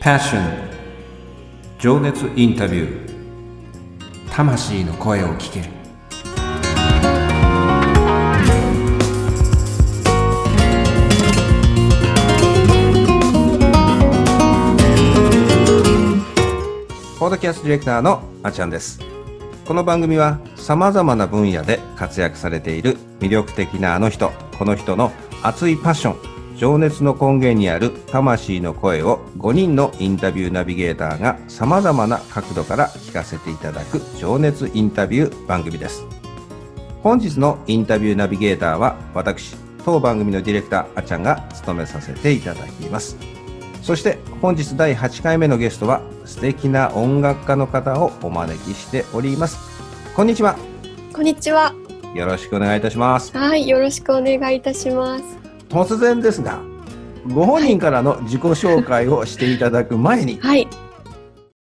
Passion. 情熱インタビュー。魂の声を聞け。るポードキャストディレクターのあちゃんです。この番組はさまざまな分野で活躍されている魅力的なあの人この人の熱いパッション情熱の根源にある魂の声を5人のインタビューナビゲーターがさまざまな角度から聞かせていただく情熱インタビュー番組です。本日のインタビューナビゲーターは私当番組のディレクターあちゃんが務めさせていただきます。そして本日第8回目のゲストは素敵な音楽家の方をお招きしております。こんにちは。こんにちは。よろしくお願いいたします。はい、よろしくお願いいたします。突然ですがご本人からの自己紹介をしていただく前に、はい、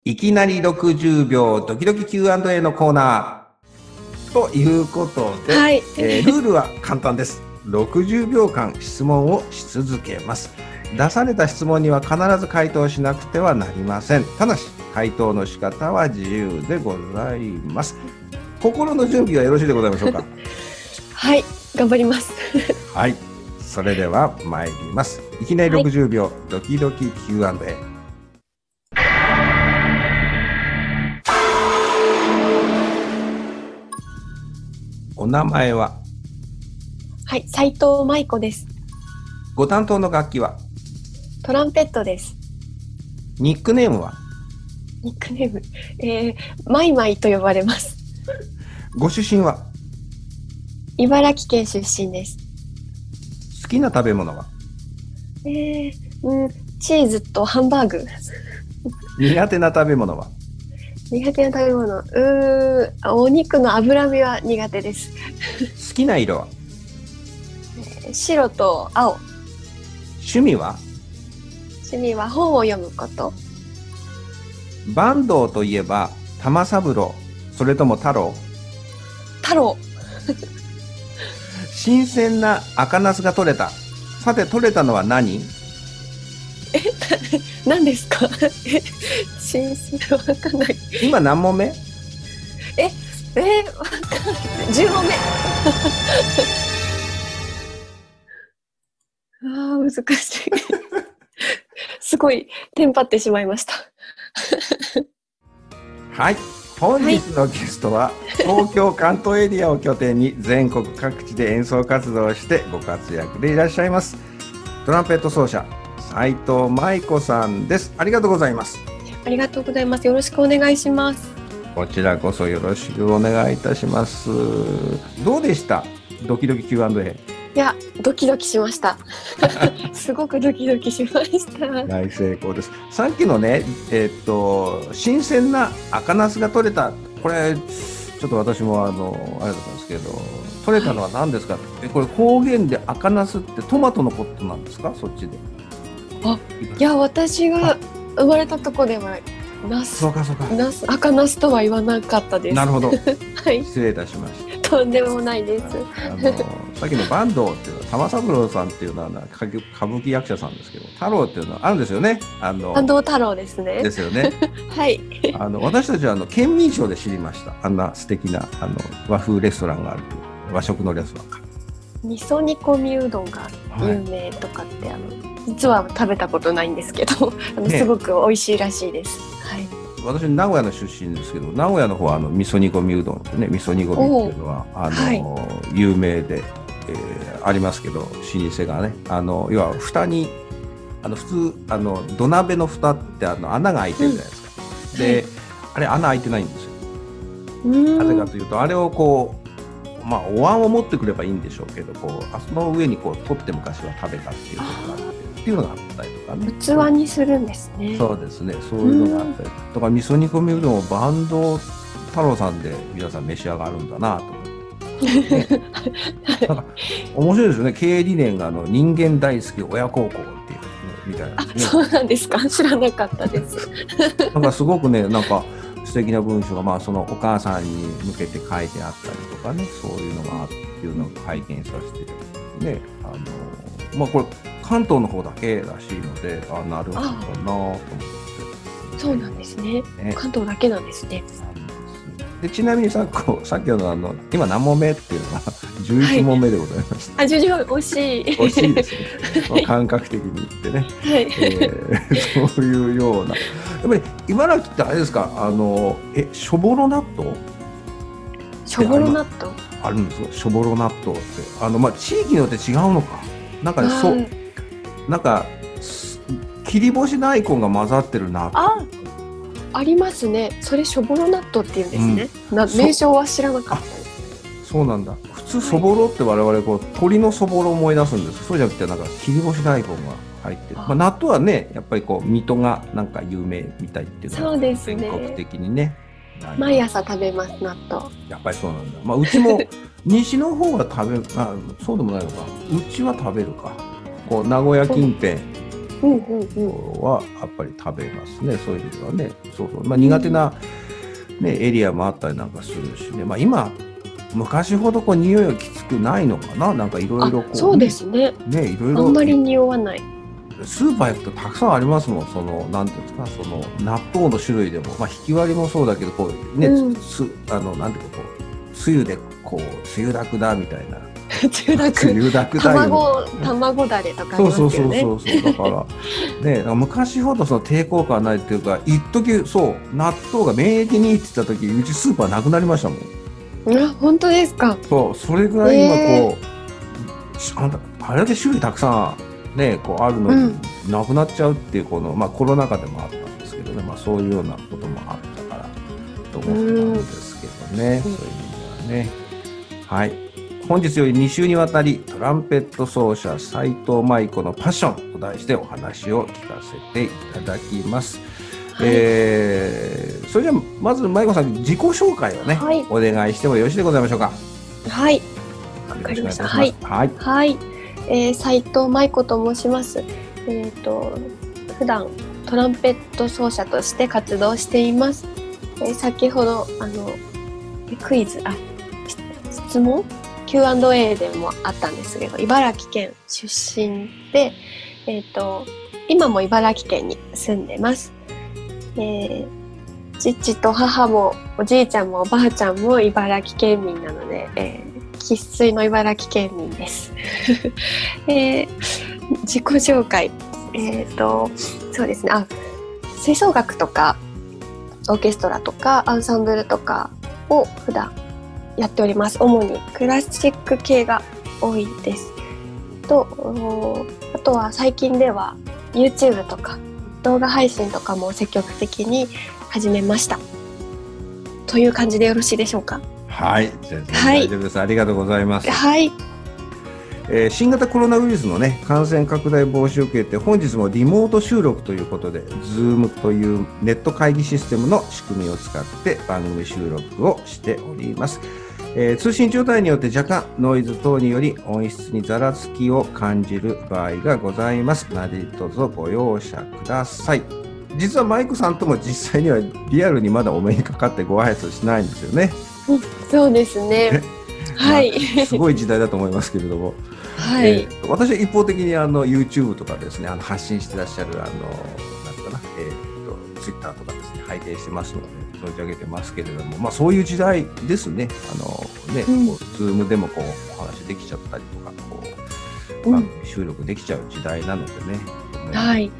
いきなり60秒ドキドキ Q&A のコーナーということで、はい、えールールは簡単です。60秒間質問をし続けます。出された質問には必ず回答しなくてはなりません。ただし回答の仕方は自由でございます。心の準備はよろしいでございましょうか？はい、頑張ります。はいそれでは参りますいきなり60秒、ドキドキ Q&A お名前は？はい、斉藤舞子です。ご担当の楽器は？トランペットです。ニックネームは？ニックネーム、えー、マイマイと呼ばれます。ご出身は？茨城県出身です。好きな食べ物は？えー、うん、チーズとハンバーグ。苦手な食べ物は？苦手な食べ物、うーあお肉の脂身は苦手です。好きな色は？白と青。趣味は？趣味は本を読むこと。坂東といえば玉三郎それとも太郎？太郎。新鮮な赤ナスが取れたさて取れたのは何？何ですか？え新鮮わかんない。今何問目？えー、わかんない。10問目。ああ、難しい。すごい、テンパってしまいました。はい本日のゲストは、東京関東エリアを拠点に全国各地で演奏活動をしてご活躍でいらっしゃいます。トランペット奏者斉藤舞子さんです。ありがとうございます。ありがとうございます。よろしくお願いします。こちらこそよろしくお願いいたします。どうでした？ドキドキ Q&A いや、ドキドキしました。すごくドキドキしました。大成功です。さっきのねえっと新鮮な赤ナスが取れた。これちょっと私もあのあれだったんですけど取れたのは何ですか、えこれ方言で赤ナスってトマトのことなんですか？そっちで。あいや、私が生まれたとこでは、ナスそう、かそうか。ナス、赤ナスとは言わなかったです。なるほど。はい、失礼いたしましとんでもないです。たあのさっきの坂東っていうのは玉三郎さんっていうのはな歌舞歌舞伎役者さんですけど太郎っていうのはあるんですよね。あの安藤太郎ですね。で。すよね。はい。あの私たちはあの県民賞で知りました。あんな素敵なあの和風レストランがある和食のレストランか味噌煮込みうどんが有名とかって、あの実は食べたことないんですけど、あのねすごく美味しいらしいです。はい。私名古屋の出身ですけど名古屋の方はあの味噌煮込みうどんってね味噌煮込みっていうのはあの、はい。有名で、えーありますけど老舗がねあの要は蓋にあの普通あの土鍋の蓋ってあの穴が開いてるじゃないですか、で、はい。あれ穴開いてないんですよ。なぜかというとあれをこうまあお椀を持ってくればいいんでしょうけどこうあその上にこう取って昔は食べたっていうことがあってっていうのがあったりとかね器にするんですね。そうですねそういうのがあったりだから味噌煮込みうどんをバンド太郎さんで皆さん召し上がるんだなと思って。ねなんか面白いですよね経営理念があの人間大好き親孝行っていうのみたいなねそうなんですか。知らなかったです。なんかすごくねなんか素敵な文章が、まあ、そのお母さんに向けて書いてあったりとかねそういうのがあってっていうのを拝見させてねあのまあこれ関東の方だけらしいのであなるほどなと思ってそうなんですね。ね関東だけなんですね。でちなみにさこうさっきのあの今何問目っていうのは11 問目でございます。あ、十分惜しい。惜しいですね。まあ感覚的に言ってね。はい。えーそういうような。やっぱり茨城ってあれですか、あの、え、しょぼろ納豆？しょぼろ納豆。あるんですよ。しょぼろ納豆って。あの、まあ、地域によって違うのか。なんかね、そあう、なんか、す切り干し大根が混ざってる納豆。あ、ありますね。それしょぼろ納豆っていうんですね。なそう名称は知らなかった。そうなんだ。普通そぼろって我々こう鶏のそぼろを思い出すんです。そうじゃなくてなんか切り干し大根が入ってる。あまあ納豆はね、やっぱりこう水戸がなんか有名みたいっていうのはそうですね全国的にね。毎朝食べます納豆。やっぱりそうなんだ。まあうちも 西の方は食べる、あそうでもないのか。うちは食べるか。こう名古屋近辺。はやっぱり食べますね。そういう意味ではね。そうそう。まあ苦手なねエリアもあったりなんかするしね。まあ今昔ほどこう匂いがきつくないのかな。なんかいろいろこう、あ、そうですね。ね、いろいろあんまり匂わない。スーパー行くとたくさんありますもん、その、なんていうんですか、その、納豆の種類でも、まあ、引き割りもそうだけど、こう、ね、うんす、あの、なんていうか、こう、つゆで、こう、つゆだくだみたいな。中つ学。ゆだくだよ卵、卵だれとかありそう。そうそうそうそう、だから、ね、昔ほどその抵抗感はないっていうか、一時そう、納豆が免疫にいいって言った時、うちスーパーなくなりましたもん。あ、本当ですか。そう、それぐらい今こう、しあんたあれだけ種類たくさんね、こうあるのに、うんなくなっちゃうっていうこの、まあコロナ禍でもあったんですけどね、まあそういうようなこともあったからと思ったんですけどね、うんそういう意味ではね。はい。本日より2週にわたりトランペット奏者斉藤舞子のパッションと題してお話を聞かせていただきます。はいえーそれじゃあまず舞子さん自己紹介をね、はいお願いしてもよろしいでございましょうか？はい。わかりました。はいよろしくお。願い。はい、えー、斉藤舞子と申します。えっ、と普段トランペット奏者として活動しています。えー先ほどあのクイズあし質問 Q&A でもあったんですけど、茨城県出身で、えっ、と今も茨城県に住んでます。えー父と母もおじいちゃんもおばあちゃんも茨城県民なので、え生粋の茨城県民です。えー自己紹介。えっ、と、そうですね。あ、吹奏楽とか、オーケストラとか、アンサンブルとかを普段やっております。主にクラシック系が多いです。と、おあとは最近では YouTube とか動画配信とかも積極的に始めました。という感じでよろしいでしょうか？はい、大丈夫です。ありがとうございます。はい。えー新型コロナウイルスのね感染拡大防止を受けて本日もリモート収録ということで Zoom というネット会議システムの仕組みを使って番組収録をしております。えー通信状態によって若干ノイズ等により音質にざらつきを感じる場合がございます。何卒ご容赦ください。実はマイクさんとも実際にはリアルにまだお目にかかってご挨拶しないんですよね。そうですね。はい。すごい時代だと思いますけれども。はい。えー私は一方的にあの YouTube とかですねあの発信してらっしゃるあのなんかな、えー、と Twitter とかですね拝見してますので存じ上げてますけれども、まあ、そういう時代ですねあのね、うんこう Zoom でもこうお話できちゃったりとかこううん番組収録できちゃう時代なのでね。はい。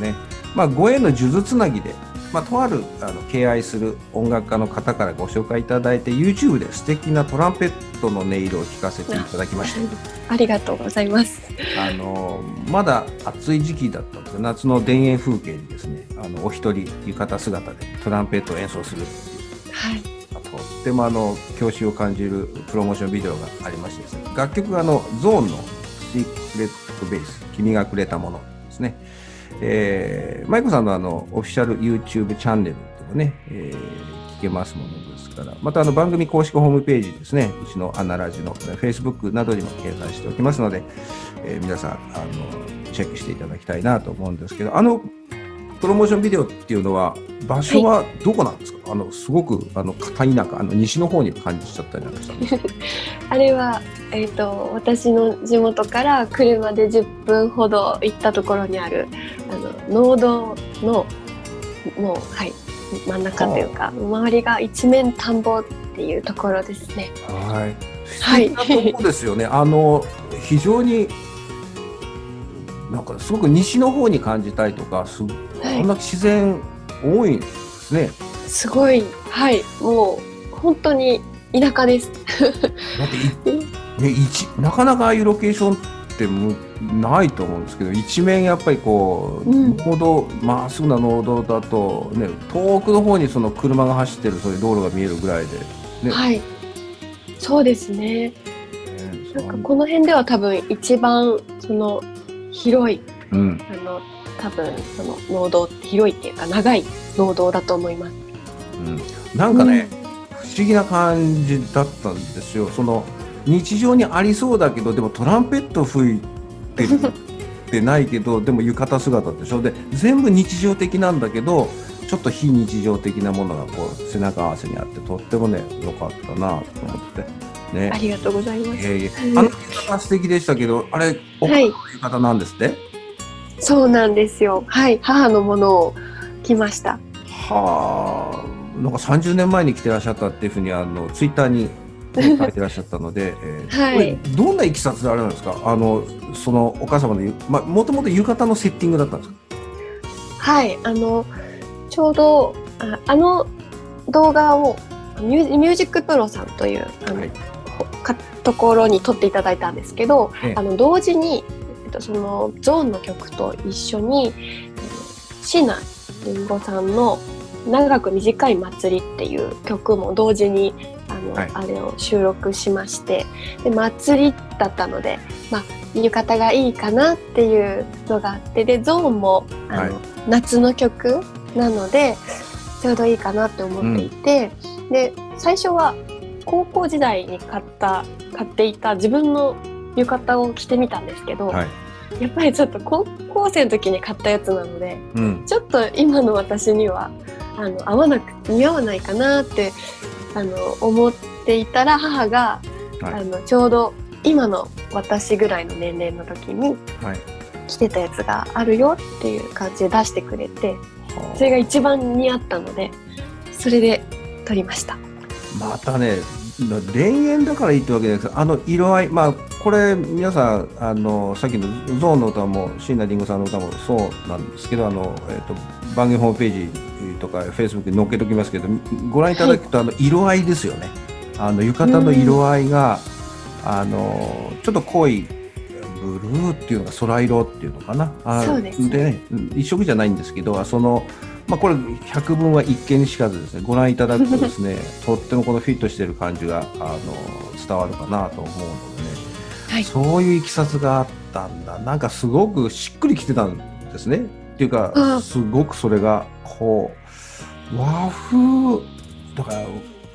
ねまあ、ご縁の数珠つなぎで、まあ、とあるあの敬愛する音楽家の方からご紹介いただいて YouTube で素敵なトランペットの音色を聞かせていただきました。ありがとうございます。あのまだ暑い時期だったんですよ夏の田園風景にですねあのお一人浴衣姿でトランペットを演奏するっていう。はい。あとってもあの教師を感じるプロモーションビデオがありましてですね。楽曲があのゾーンの「シークレットベース君がくれたもの」ですね、えー、マイコさんのあのオフィシャル YouTube チャンネルでもね、えー聞けますものですからまたあの番組公式ホームページですね。うちのアナラジの Facebook などにも掲載しておきますので、えー皆さんあのチェックしていただきたいなと思うんですけどあのプロモーションビデオっていうのは場所はどこなんですか、あのすごくあの片田舎あの西の方に感じちゃったりなんかしたんです あれは、えっ、と、私の地元から車で10分ほど行ったところにある、あの、農道のもうはい真ん中というか周りが一面田んぼっていうところですね。はい。はい素敵なとこですよね。あの非常になんかすごく西の方に感じたいとか、すはいこんな自然多いんですね。すごいはいもう本当に田舎です。だっていね一なかなかああいうロケーションってむないと思うんですけど、一面やっぱりこう、うん農道まっすぐな農道だとね遠くの方にその車が走ってるそういう道路が見えるぐらいで。ねはいそうですね。ねなんかこの辺では多分一番その広いうん。あの多分その農道広いっていうか長い農道だと思います。うん、なんかね、不思議な感じだったんですよ。その日常にありそうだけどでもトランペット吹いてるってないけどでも浴衣姿でしょで全部日常的なんだけどちょっと非日常的なものがこう背中合わせにあってとってもね良かったなと思ってねあ。りがとうございます。いえいえあの浴衣素敵でしたけどあれおの浴衣なんですって、そうなんですよ。はい、母のものを着ました。はあ、なんか30年前に来てらっしゃったっていうふうにあのツイッターに、ね書いてらっしゃったので、えーはい。どんないきさつであれなんですか？あのそのお母様のゆまあもともと浴衣のセッティングだったんですか？はい、あのちょうどああの動画をミュージックプロさんというあの、はい。ところに撮っていただいたんですけど、ええ。あの同時に、えっと、そのゾーンの曲と一緒にあの椎名林檎さんの「長く短い祭り」っていう曲も同時にあの、はいあれを収録しましてで祭りだったので、まあ、浴衣がいいかなっていうのがあってでゾーンもあの、はい夏の曲なのでちょうどいいかなって思っていて、で最初は高校時代に買った買っていた自分の浴衣を着てみたんですけど、はい。やっぱりちょっと高校生の時に買ったやつなのでうん。ちょっと今の私にはあの合わなく似合わないかなってあの思っていたら母が、はいあのちょうど今の私ぐらいの年齢の時にはい。着てたやつがあるよっていう感じで出してくれてはあそれが一番似合ったのでそれで撮りました。またね、田園だからいいってわけじゃないですあの色合い、まあ、これ、皆さん、あのさっきのゾーンの歌も、椎名林檎さんの歌もそうなんですけど、あのえっと番組ホームページとか、フェイスブックに載っけておきますけど、ご覧いただくと、あの色合いですよね。あの浴衣の色合いが、あのちょっと濃いブルーっていうのが空色っていうのかな。あそうですねね、一色じゃないんですけど、その、まあ、これ百聞は一見にしかずですね、ご覧いただくとですね、とってもこのフィットしてる感じが、あの、伝わるかなと思うのでね、はい。そういういきさつがあったんだ。なんかすごくしっくりきてたんですね。っていうか、あすごくそれが、こう、和風、だから、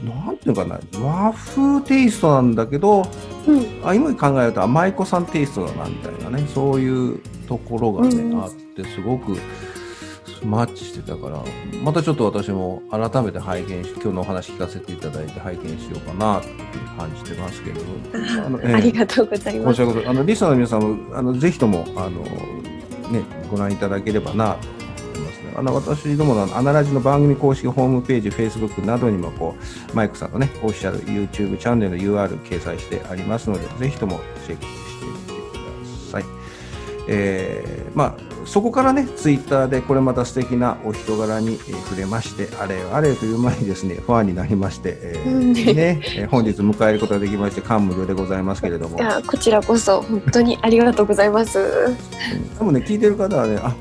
なんていうのかな、和風テイストなんだけど、うん。あ今考えるとあ舞妓さんテイストだなみたいなね。そういうところがね、うん。あってすごくマッチしてたからまたちょっと私も改めて拝見し今日のお話聞かせていただいて拝見しようかなというふうに感じてますけど あのええありがとうございます。あのリスナーの皆さんもあのぜひともあの、ね、ご覧いただければなと思いますね。あの私どものアナラジの番組公式ホームページ、Facebook などにもこうマイクさんのねオフィシャル YouTube チャンネルの UR 掲載してありますので、ぜひともチェックしてみてください。えーまあそこからね、ツイッターでこれまた素敵なお人柄に、えー触れまして、あれよあれよという前にですね、ファンになりまして、えーうんね、えー本日迎えることができまして、感無量でございますけれどもい。やこちらこそ本当にありがとうございます。多分ね聞いてる方はねあ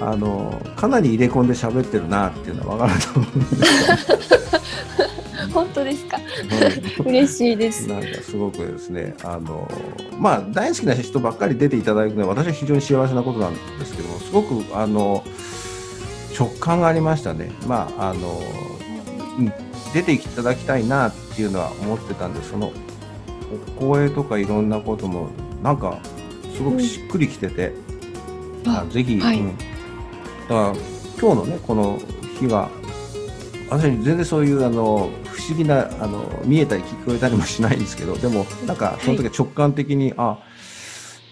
あのかなり入れ込んで喋ってるなっていうのは分かると思うんです 本当ですか？嬉しいです。なんかすごくですねあのまあ大好きな人ばっかり出ていただくのは私は非常に幸せなことなんですけどもすごくあの直感がありましたね。まああの、うん、出ていただきたいなっていうのは思ってたんでそのお声とかいろんなこともなんかすごくしっくりきてて、あぜひ、はい。うん、だから今日のねこの日は私全然そういうあの不思議なあの見えたり聞こえたりもしないんですけどでもなんかその時は直感的に、あ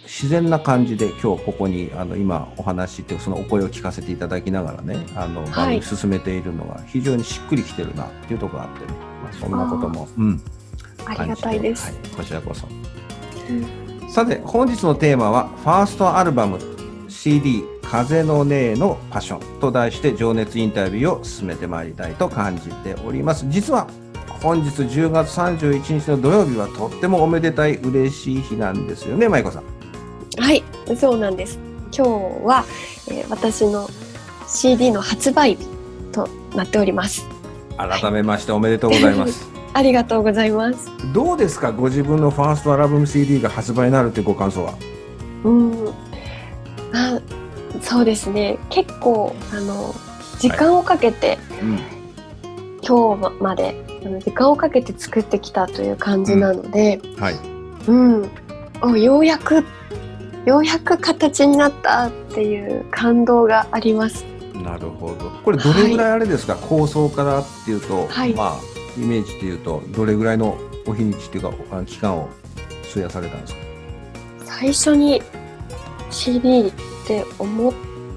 自然な感じで今日ここにあの今お話っていうそのお声を聞かせていただきながらねあのはい。番組進めているのが非常にしっくりきてるなっていうところがあってね、まあ、そんなこともうん。ありがたいです。はい、こちらこそ。うん。さて本日のテーマはファーストアルバム CD「風の音のパッション」と題して情熱インタビューを進めてまいりたいと感じております。実は本日10月31日の土曜日はとってもおめでたい嬉しい日なんですよね舞子さんはい、そうなんです。今日は、えー私の CD の発売日となっております。改めましておめでとうございます ありがとうございます。どうですか？ご自分のファーストアルバム CD が発売になるというご感想は？うん、あ、そうですね。結構あの時間をかけて、うん今日まであの時間をかけて作ってきたという感じなので、はい。うん、おようやくようやく形になったっていう感動があります。なるほど。これどれぐらいあれですか、構想からっていうと、はい。まあイメージっていうとどれぐらいのお日にちっていうか期間を費やされたんですか？最初に CD って思っ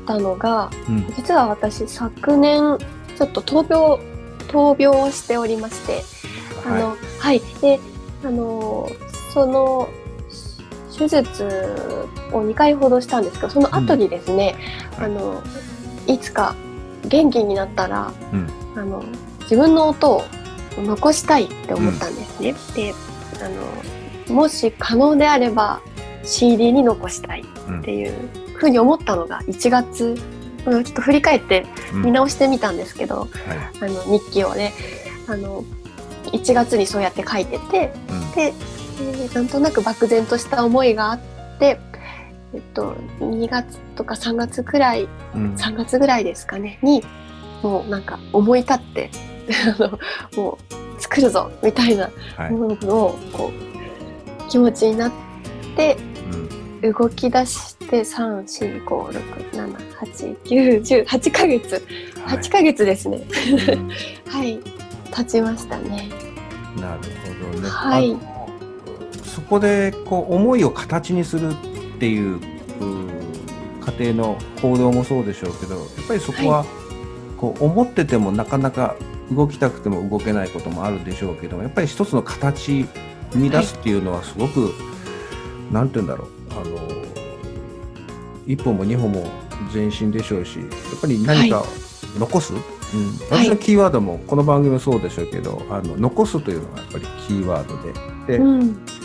たのがうん。実は私昨年ちょっと闘病闘病をしておりましてあのははい、であのその手術を2回ほどしたんですけどその後にですね、うん。あのいつか元気になったら、うん。あの自分の音を残したいって思ったんですね。であのもし可能であれば CD に残したいっていうふうに思ったのが1月うんちょっと振り返ってうん。見直してみたんですけど、はい。あの日記をねあの1月にそうやって書いててうん。で、えーなんとなく漠然とした思いがあって、えっと、2月とか3月くらいうん。3月ぐらいですかねにもうなんか思い立って もう作るぞみたいなはい。ものをこう気持ちになってうん動き出して345678910 8ヶ月。はい。8ヶ月ですね。うん。はい。経ちましたね。なるほどね。はい。そこでこう思いを形にするっていうう家庭の行動もそうでしょうけどやっぱりそこはこう思っててもなかなか動きたくても動けないこともあるでしょうけどもやっぱり一つの形生み出すっていうのはすごく、なんて言うんだろうあの一歩も二歩も前進でしょうしやっぱり何か残す、うん、はい。私のキーワードもこの番組もそうでしょうけど、あの残すというのがやっぱりキーワードで。で、うん。えー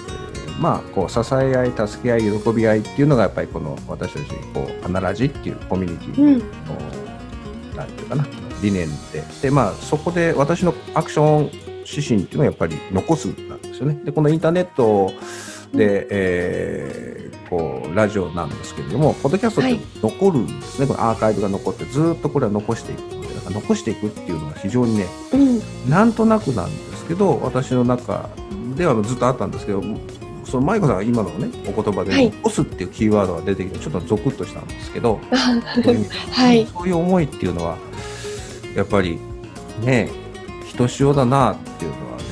まあこう支え合い助け合い喜び合いっていうのがやっぱりこの私たちこう「アナラジ」っていうコミュニティの、うん。なんていうかな理念で。でまあそこで私のアクション指針っていうのはやっぱり残すなんですよね。でこのインターネットで、えーこうラジオなんですけれどもポッドキャストって残るんですね、このアーカイブが残ってずーっとこれは残していくのでだから残していくっていうのが非常にねうん。なんとなくなんですけど私の中ではずっとあったんですけどその舞子さんが今のねお言葉ではい「残す」っていうキーワードが出てきてちょっとゾクッとしたんですけど、はい。そういう思いっていうのはやっぱりねひとしおだなっていうのはね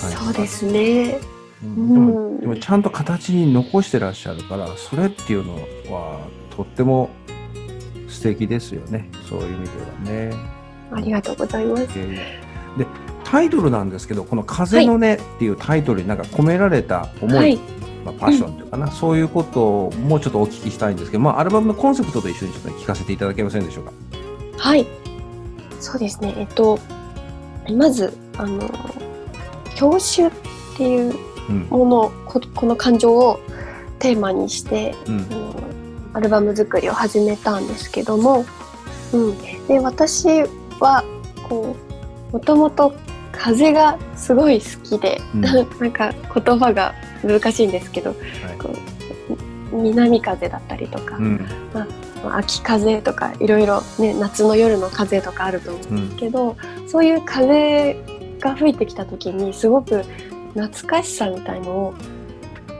感じそうですねうん。でもうん。でもちゃんと形に残してらっしゃるからそれっていうのはとっても素敵ですよね。そういう意味ではね。ありがとうございます。でタイトルなんですけどこの「風の音」っていうタイトルになんか込められた思い、はい。まあ、パッションというかな、そういうことをもうちょっとお聞きしたいんですけど、まあ、アルバムのコンセプトと一緒にちょっと聞かせていただけませんでしょうか？はい。そうですね。えっとまずあの郷愁っていううんものここの感情をテーマにしてうん。アルバム作りを始めたんですけども、うん、で私はこうもともと風がすごい好きで、うん。なんか言葉が難しいんですけど、こう南風だったりとか、うん。秋風とかいろいろね夏の夜の風とかあると思うんですけど、そういう風が吹いてきた時にすごく懐かしさみたいのを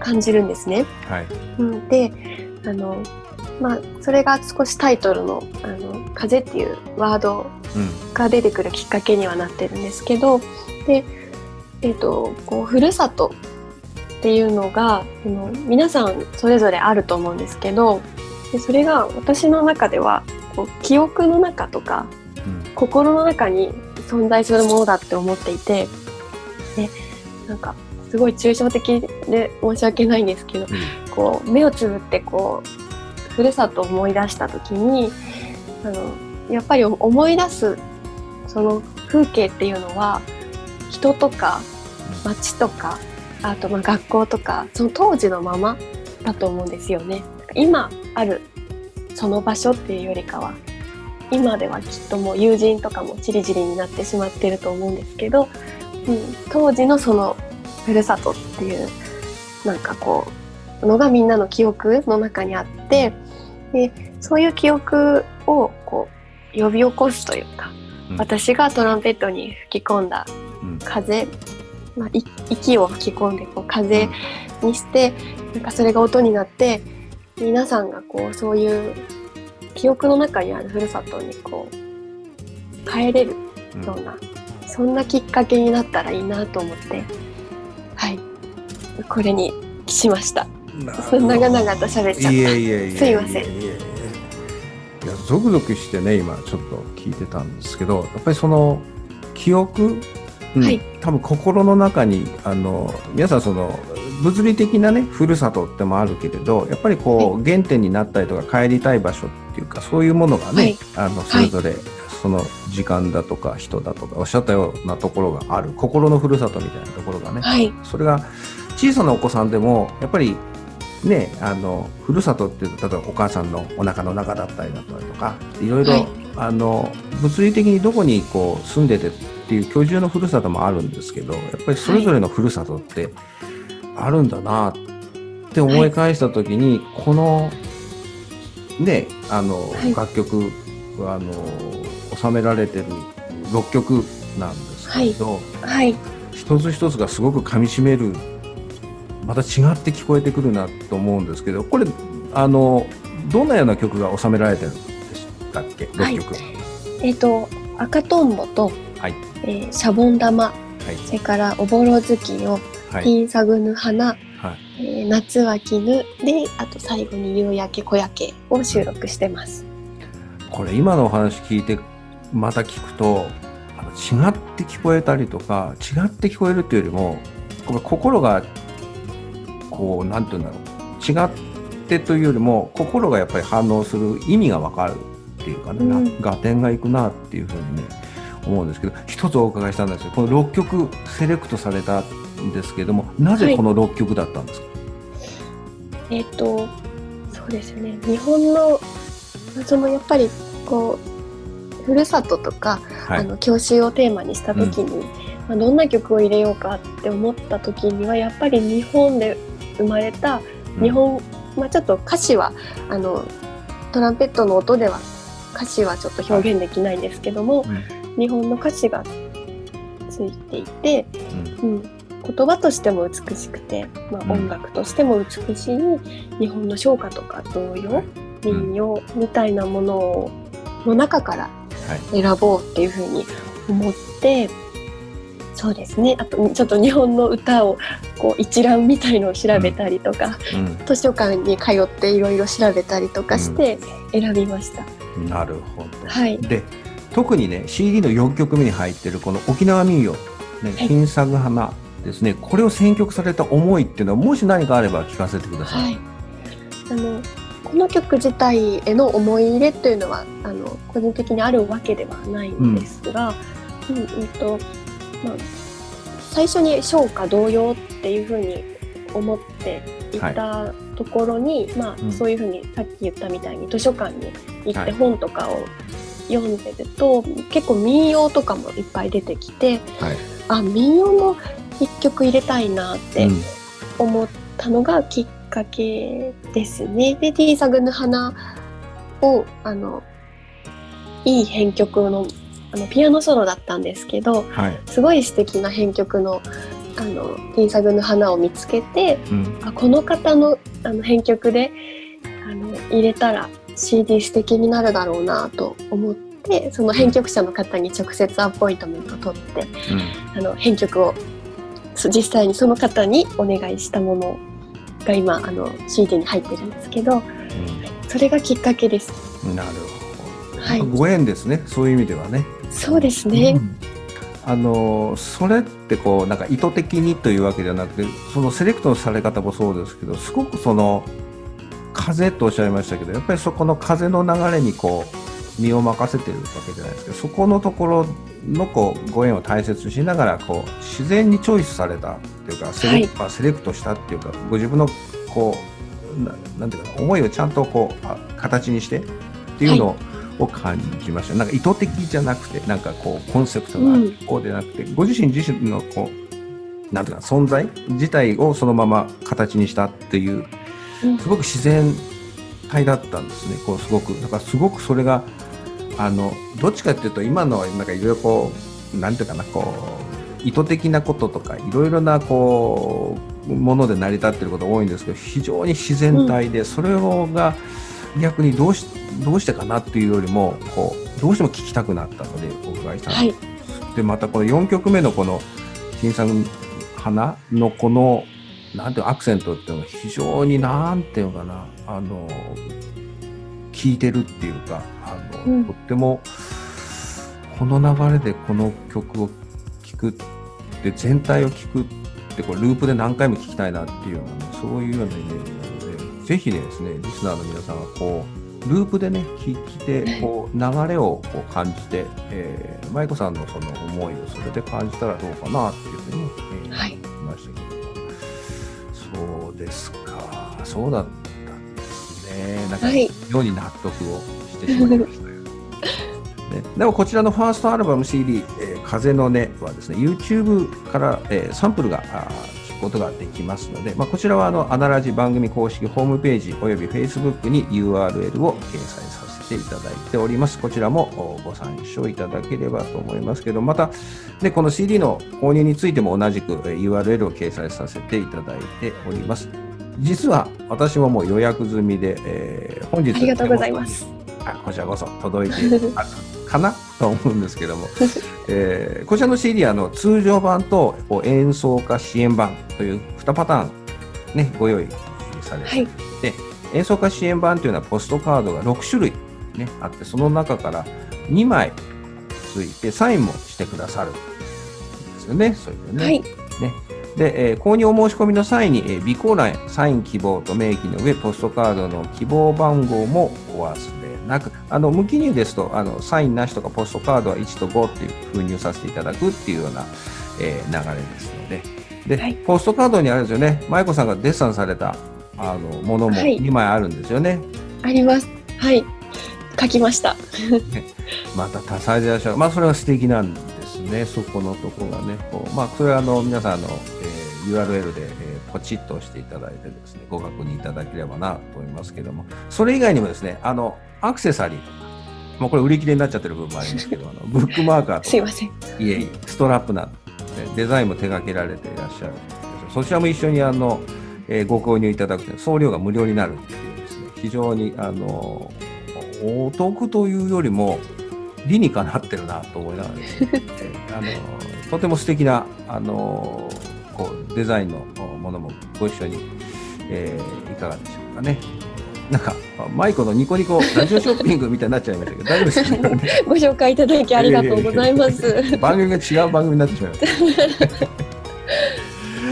感じるんですね。はい。うん、であのまあそれが少しタイトルの「あの風」っていうワードうん。が出てくるきっかけにはなってるんですけどで、えっとこうふるさとっていうのがその皆さんそれぞれあると思うんですけどでそれが私の中ではこう記憶の中とかうん。心の中に存在するものだって思っていてでなんかすごい抽象的で申し訳ないんですけどこう目をつぶってこうふるさとを思い出した時にあのやっぱり思い出すその風景っていうのは人とか街とかあとまあ学校とかその当時のままだと思うんですよね。今あるその場所っていうよりかは今ではきっともう友人とかもちりぢりになってしまってると思うんですけど、うん、当時のそのふるさとっていうなんかこうのがみんなの記憶の中にあってでそういう記憶をこう呼び起こすというか、うん。私がトランペットに吹き込んだうん。風、まあ、い息を吹き込んでこう風にして、なんかそれが音になって皆さんがこうそういう記憶の中にあるふるさとにこう帰れるうんような、そんなきっかけになったらいいなと思って。はい。これにしました。なるほど。長々と喋っちゃった。すいません。いやゾクゾクしてね今ちょっと聞いてたんですけどやっぱりその記憶、うん。はい。多分心の中にあの皆さんその物理的なねふるさとってもあるけれどやっぱりこう、原点になったりとか帰りたい場所っていうかそういうものがね、はい。あのそれぞれその時間だとか人だとかおっしゃったようなところがある。心のふるさとみたいなところがね、はい。それが小さなお子さんでもやっぱりねあのふるさとって例えばお母さんのお腹の中だったりだったりとかいろいろ、はい。あの物理的にどこにこう住んでてっていう居住のふるさともあるんですけどやっぱりそれぞれのふるさとってあるんだなって思い返した時に、このねあの、はい。楽曲あの収められてる6曲なんですけど、はい。一つ一つがすごく噛み締めるまた違って聞こえてくるなと思うんですけどこれあのどんなような曲が収められてるんでしたっけ？はい。6曲。えっ、と赤とんぼと、はい。えーシャボン玉はい。それからおぼろ月夜、はい。ピンサグヌ花、はい。えー夏は絹であと最後に夕焼け小焼けを収録してます。これ今のお話聞いてまた聞くとあの違って聞こえたりとか違って聞こえるっていうよりも心がこうなんていうんだろう違ってというよりも心がやっぱり反応する意味がわかるっていうかね、なうん。合点がいくなっていうふうにね思うんですけど一つお伺いしたんですよこの6曲セレクトされたんですけれどもなぜこの6曲だったんですか、えっ、とそうですね。日本のそのやっぱりこうふるさととか、はい。あの郷愁をテーマにした時に、まあ、どんな曲を入れようかって思った時にはやっぱり日本で生まれたうん。日本、まあ、ちょっと歌詞はあのトランペットの音では歌詞はちょっと表現できないんですけども、日本の歌詞がついていて、うん。うん、言葉としても美しくて、まあ、うん。音楽としても美しい日本の唱歌とか童謡民謡みたいなものをの中からはい選ぼうっていうふうに思ってそうですね。あとちょっと日本の歌をこう一覧みたいのを調べたりとか、うん。図書館に通っていろいろ調べたりとかして選びました。なるほど。はい。で特にね CD の4曲目に入ってるこの沖縄民謡「ねはい。金作花」ですね。これを選曲された思いっていうのはもし何かあれば聞かせてください。はい、あのこの曲自体への思い入れというのはあの個人的にあるわけではないんですが、うんうんとまあ、最初に唱歌同様っていうふうに思っていたところに、まあうん。そういうふうにさっき言ったみたいに図書館に行ってはい。本とかを読んでると、結構民謡とかもいっぱい出てきてはい。あ民謡も一曲入れたいなってうん。思ったのがきっかけですね。で、T サグの花を、あの、いい編曲の、あの、ピアノソロだったんですけど、はい。すごい素敵な編曲の、あの、T サグの花を見つけて、うん。あ、この方のあの編曲で、あの、入れたら CD 素敵になるだろうなと思って、その編曲者の方に直接アポイントメントを取って、あの編曲をそ実際にその方にお願いしたものが今あの CD に入ってるんですけどそれがきっかけです。うんなるほど、はい。ご縁ですねそういう意味ではね。そうですね、うん。あのそれってこうなんか意図的にというわけじゃなくてそのセレクトのされ方もそうですけどすごくその風とおっしゃいましたけどやっぱりそこの風の流れにこう身を任せてるわけじゃないですけどそこのところのこうご縁を大切にしながらこう自然にチョイスされたっていうかセレ,、まあセレクトしたっていうかご自分のこうななんていうかな思いをちゃんとこうあ形にしてっていうのを、を感じました。なんか意図的じゃなくてなんかこうコンセプトがこうでなくて、ご自身自身のこうなんていうか存在自体をそのまま形にしたっていううん。すごく自然体だったんですね。こうすごく。だからすごくそれがあのどっちかっていうと今のなんかいろいろこうなんていうかなこう意図的なこととかいろいろなこうもので成り立ってることが多いんですけど非常に自然体で、それをが逆にどうしどうしてかなっていうよりもこうどうしても聞きたくなったのでお伺いしたんですはい。でまたこの4曲目のこの「金さん花」のこのなんていうのアクセントっていうのが非常になんていうのかなあの聞いてるっていうかあの、うん。とってもこの流れでこの曲を聴くって全体を聴くってこれループで何回も聴きたいなっていうような、ね、そういうようなイメージなのでぜひですねリスナーの皆さんがこうループでね聞いてこう流れをこう感じて、えー、舞子さんのその思いをそれで感じたらどうかなっていうふうに、えーはい思いましたけども。そうですか。そうだったんですね。なんかはい。に納得をしてしまいましたよ。ね、でもこちらのファーストアルバム CD「えー風の音」はですね YouTube から、えーサンプルが聞くことができますので、まあ、こちらはあのアナラジ番組公式ホームページおよび Facebook に URL を掲載させていただいておりますこちらもおご参照いただければと思いますけどまた、ね、この CD の購入についても同じくえー URL を掲載させていただいております実は私ももう予約済みで、えー本日ありがとうございます。あこちらこそ届いてあかなと思うんですけども、えーこちらの CD はあの通常版と演奏家支援版という2パターン、ね、ご用意されていて、演奏家支援版というのはポストカードが6種類、ね、あってその中から2枚ついてサインもしてくださるんですよね。それでねはい。で、えー購入お申し込みの際に、えー備考欄へサイン希望と明記の上、ポストカードの希望番号もお忘れなく、あの無記入ですとあの、サインなしとかポストカードは1と5っていう封入させていただくっていうような、えー流れですので、で、はいポストカードにあれですよね、舞子さんがデッサンされたあのものもはい2枚あるんですよね。あります。はい。書きました。また多彩でいらっしゃる。まあ、それは素敵なんですね。そこのとこがね。こうまあ、それはあの、皆さんあの、えー URL で、えーポチッと押していただいてですね、ご確認いただければなと思いますけども、それ以外にもですね、あの、アクセサリーとか、もうこれ売り切れになっちゃってる部分もありますけど、あのブックマーカーとか、すいません。いえいえ、ストラップなど、ね、デザインも手掛けられていらっしゃるんですよそちらも一緒にあの、えーご購入いただくと送料が無料になるっていうですね、非常にあのお得というよりも理にかなってるなと思いながらですね、えーあのとても素敵なあのこうデザインのものもご一緒に、えーいかがでしょうかね。なんか、マイコのニコニコラジオショッピングみたいになっちゃいましたけど、大丈夫ですか、ご紹介いただきありがとうございます。番組が違う番組になってしまいました。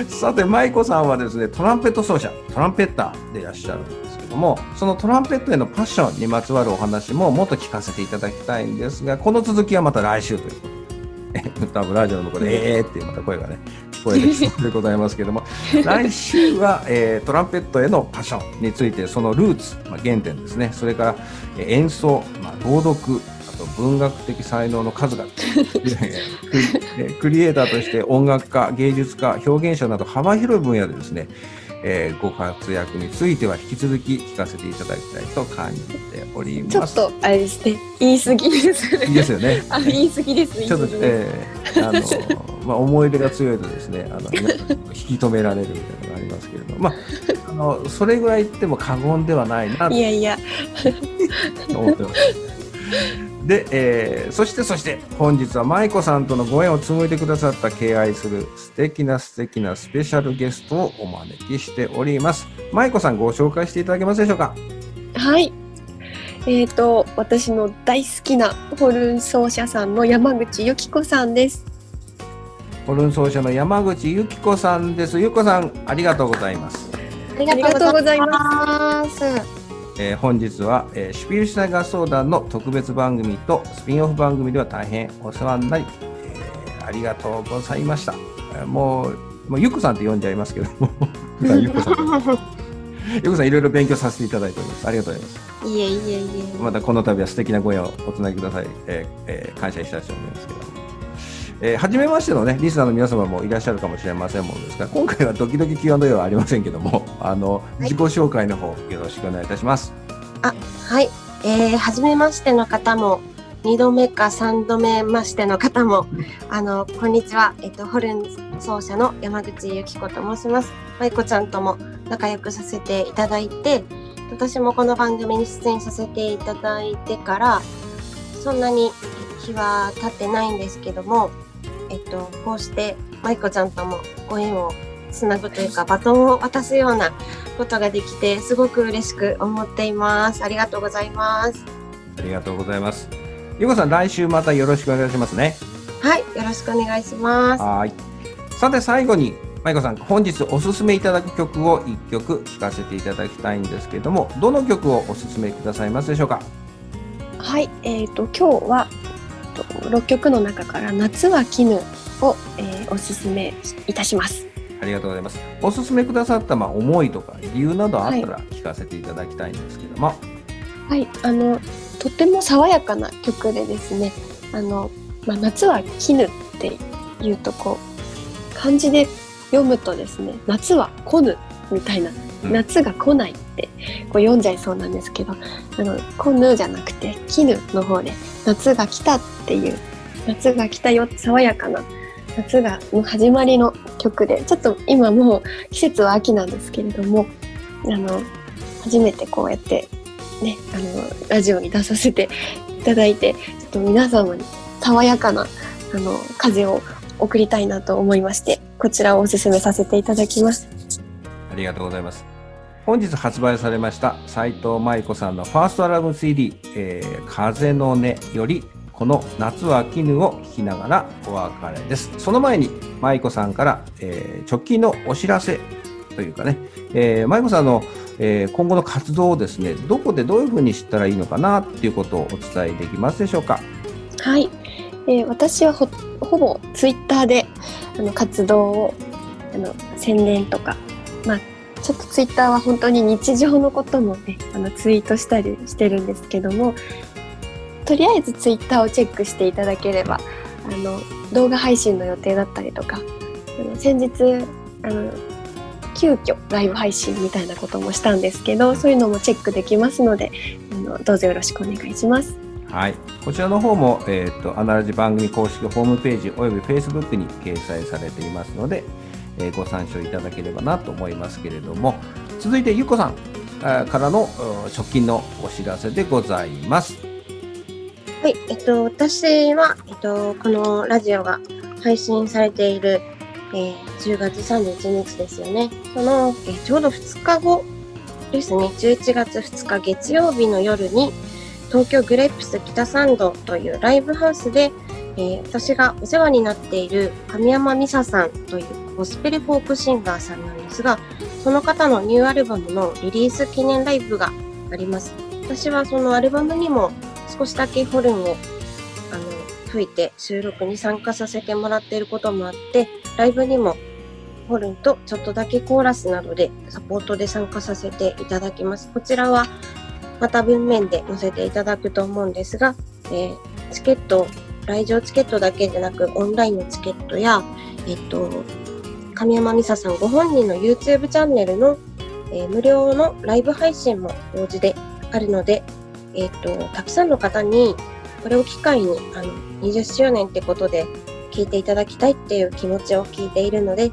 さて、舞子さんはですね、トランペット奏者、トランペッターでいらっしゃるんですけども、そのトランペットへのパッションにまつわるお話ももっと聞かせていただきたいんですが、この続きはまた来週ということで、え多分ラジオの向こうで、えーってまた声がね、聞こえてきそうでございますけども、来週は、えートランペットへのパッションについて、そのルーツ、まあ、原点ですね、それから、えー演奏、まあ、朗読、あと文学的才能の数々、クリエイターとして音楽家、芸術家、表現者など幅広い分野でですね、えーご活躍については引き続き聞かせていただきたいと感じております。ちょっとあれですね。言い過ぎですね。いいですよね。あ、言い過ぎです。ちょっと。えーあの、まあ、思い出が強いとですね、あの、引き止められるみたいなのがありますけれども、まあ、あの、それぐらい言っても過言ではないなといやいや。思ってます。で、えーそしてそして本日は舞子さんとのご縁を紡いでくださった敬愛する素敵な素敵なスペシャルゲストをお招きしております。舞子さんご紹介していただけますでしょうか？はい。えっ、と私の大好きなホルン奏者さんの山口由紀子さんです。ホルン奏者の山口由紀子さんです。由紀子さんありがとうございます。ありがとうございます。えー本日は、えーシュピルシュナイ合奏団の特別番組とスピンオフ番組では大変お世話になり、えーありがとうございました。えーもう、もうゆっこさんって呼んじゃいますけども、普 段ゆっこさん。ゆっこさんいろいろ勉強させていただいております。ありがとうございます。いえいえいえ。またこの度は素敵なご縁をおつなぎください。えーえー感謝いたしておりますけど。えー、初めましてのね、リスナーの皆様もいらっしゃるかもしれませんものですが、今回はドキドキ Q&A はありませんけども、あの、自己紹介の方、よろしくお願いいたします。はい。えー、初めましての方も、二度目か三度目ましての方も、あの、こんにちは。えっと、ホルン奏者の山口由紀子と申します。まいこちゃんとも仲良くさせていただいて、私もこの番組に出演させていただいてから、そんなに日は経ってないんですけども、えっと、こうしてまいこちゃんともご縁をつなぐというか、バトンを渡すようなことができて、すごく嬉しく思っています。ありがとうございます。ありがとうございます。ゆうこさん、来週またよろしくお願いしますね。はい、よろしくお願いします。はい。さて、最後に、まいこさん、本日おすすめいただく曲を一曲聴かせていただきたいんですけども、どの曲をおすすめくださいますでしょうか。はい。えっ、と今日はと六曲の中から夏は絹を、えーおすすめいたします。ありがとうございます。おすすめくださった、まあ、思いとか理由などあったら聞かせていただきたいんですけども、はい。あのとても爽やかな曲でですね。あのまあ夏は絹っていうとこう漢字で読むとですね、夏は来ぬみたいな、うん夏が来ないってこう読んじゃいそうなんですけど、あの来ぬじゃなくて絹の方で夏が来たっていう夏が来たよ爽やかな夏がの始まりの曲でちょっと今もう季節は秋なんですけれどもあの初めてこうやってねあのラジオに出させていただいてちょっと皆様に爽やかなあの風を送りたいなと思いましてこちらをおすすめさせていただきます。ありがとうございます。本日発売されました斉藤舞子さんのファーストアルバム CD、えー風の音よりこの夏は絹を聴きながらお別れです。その前に舞子さんから、えー直近のお知らせというかね、えー、舞子さんの、えー今後の活動をですね、どこでどういうふうに知ったらいいのかなっていうことをお伝えできますでしょうか？はい、えー私はほほぼツイッターであの活動をあの宣伝とか、まあ、ちょっとツイッターは本当に日常のこともねあのツイートしたりしてるんですけどもとりあえずツイッターをチェックしていただければあの動画配信の予定だったりとか先日あの急遽ライブ配信みたいなこともしたんですけどそういうのもチェックできますのであのどうぞよろしくお願いします。はい。こちらの方も、えっ、と、アナラジ番組公式ホームページおよび Facebook に掲載されていますので、えご参照いただければなと思いますけれども、続いてゆっこさんからの直近のお知らせでございます。はい、えっと、私は、えっと、このラジオが配信されている、えー10月31日ですよね。その、えーちょうど2日後ですね、11月2日月曜日の夜に、東京グレープス北参道というライブハウスで、えー私がお世話になっている神山美沙さんというゴスペルフォークシンガーさんなんですが、その方のニューアルバムのリリース記念ライブがあります。私はそのアルバムにも少しだけホルンをあの吹いて収録に参加させてもらっていることもあって、ライブにもホルンとちょっとだけコーラスなどでサポートで参加させていただきます。こちらはまた文面で載せていただくと思うんですが、えーチケット、来場チケットだけでなくオンラインのチケットや、えっと、神山美沙さんご本人の YouTube チャンネルの、えー無料のライブ配信も同時であるので、えっと、たくさんの方にこれを機会にあの20周年ってことで聞いていただきたいっていう気持ちを聞いているので、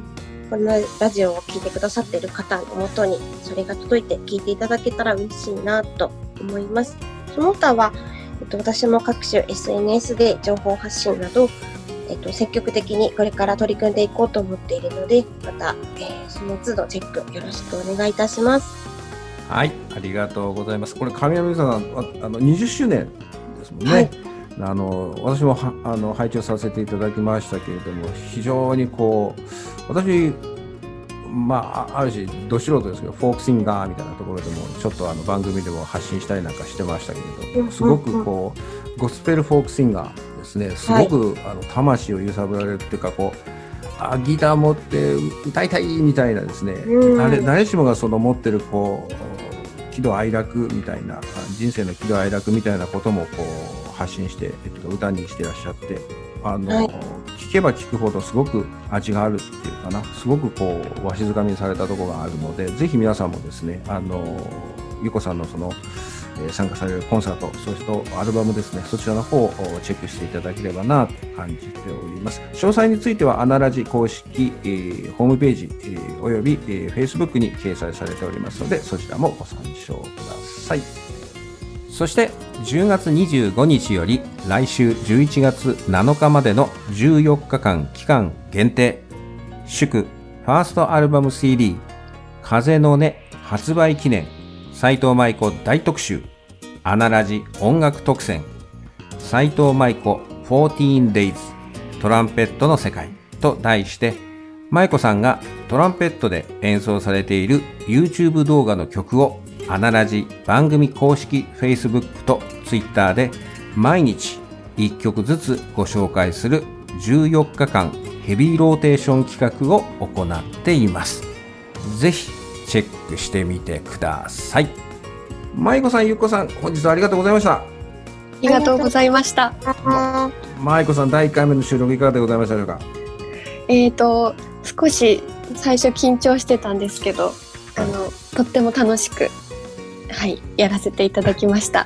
このラジオを聞いてくださっている方のもとにそれが届いて聞いていただけたら嬉しいなと思います。その他は、えっと、私も各種 SNS で情報発信など、えっと、積極的にこれから取り組んでいこうと思っているので、また、えー、その都度チェックよろしくお願いいたします。はい、ありがとうございます。これ、神山さん、あの20周年ですもんね。はい、あの私もはあの拝聴させていただきましたけれども、非常にこう、私、まあ、ある種、ど素人ですけど、フォークシンガーみたいなところでも、ちょっとあの番組でも発信したりなんかしてましたけれど、すごくこう、ゴスペルフォークシンガーですね、すごく、はい、あの魂を揺さぶられるっていうか、こう、あギター持って歌いたいみたいなですね、誰誰しもがその持ってるこう喜怒哀楽みたいな人生の喜怒哀楽みたいなこともこう発信して、えっと、歌にしてらっしゃってあの、はい、聞けば聞くほどすごく味があるっていうかなすごくこうわしづかみにされたところがあるのでぜひ皆さんもですねあのゆこさんのそのえ参加されるコンサート、そしてアルバムですね、そちらの方をチェックしていただければなと感じております。詳細については、アナラジ公式、えー、ホームページ、えー、および、えー、Facebook に掲載されておりますので、そちらもご参照ください。そして、10月25日より来週11月7日までの14日間期間限定、祝ファーストアルバム CD、風の音発売記念斉藤舞子大特集、アナラジ音楽特選、斉藤舞子 14days トランペットの世界。と題して、舞子さんがトランペットで演奏されている YouTube 動画の曲をアナラジ番組公式 Facebook と Twitter で毎日1曲ずつご紹介する14日間ヘビーローテーション企画を行っています。ぜひチェックしてみてください。舞子さん、ゆっこさん、本日はありがとうございました。ありがとうございました。舞子さん、第1回目の収録いかがでございましたでしょうか？えっ、ー、と、少し最初緊張してたんですけど、あの、とっても楽しく。はい、やらせていただきました。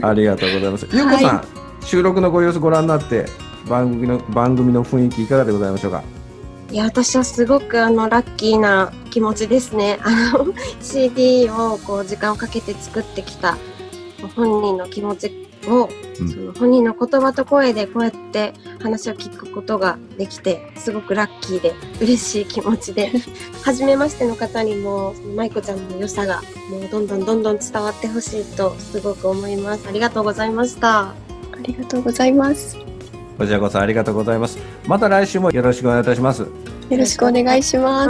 ありがとうございます。ゆうこさん、はい、収録のご様子ご覧になって、番組の番組の雰囲気いかがでございましょうか？いや私はすごくあのラッキーな気持ちですね。あの CD をこう時間をかけて作ってきた本人の気持ちを、うん、その本人の言葉と声でこうやって話を聞くことができてすごくラッキーで嬉しい気持ちで 初めましての方にもその舞子ちゃんの良さがもうどんどんどんどん伝わってほしいとすごく思います。ありがとうございました。ありがとうございます。こちらこそありがとうございます。また来週もよろしくお願いいたします。よろしくお願いします。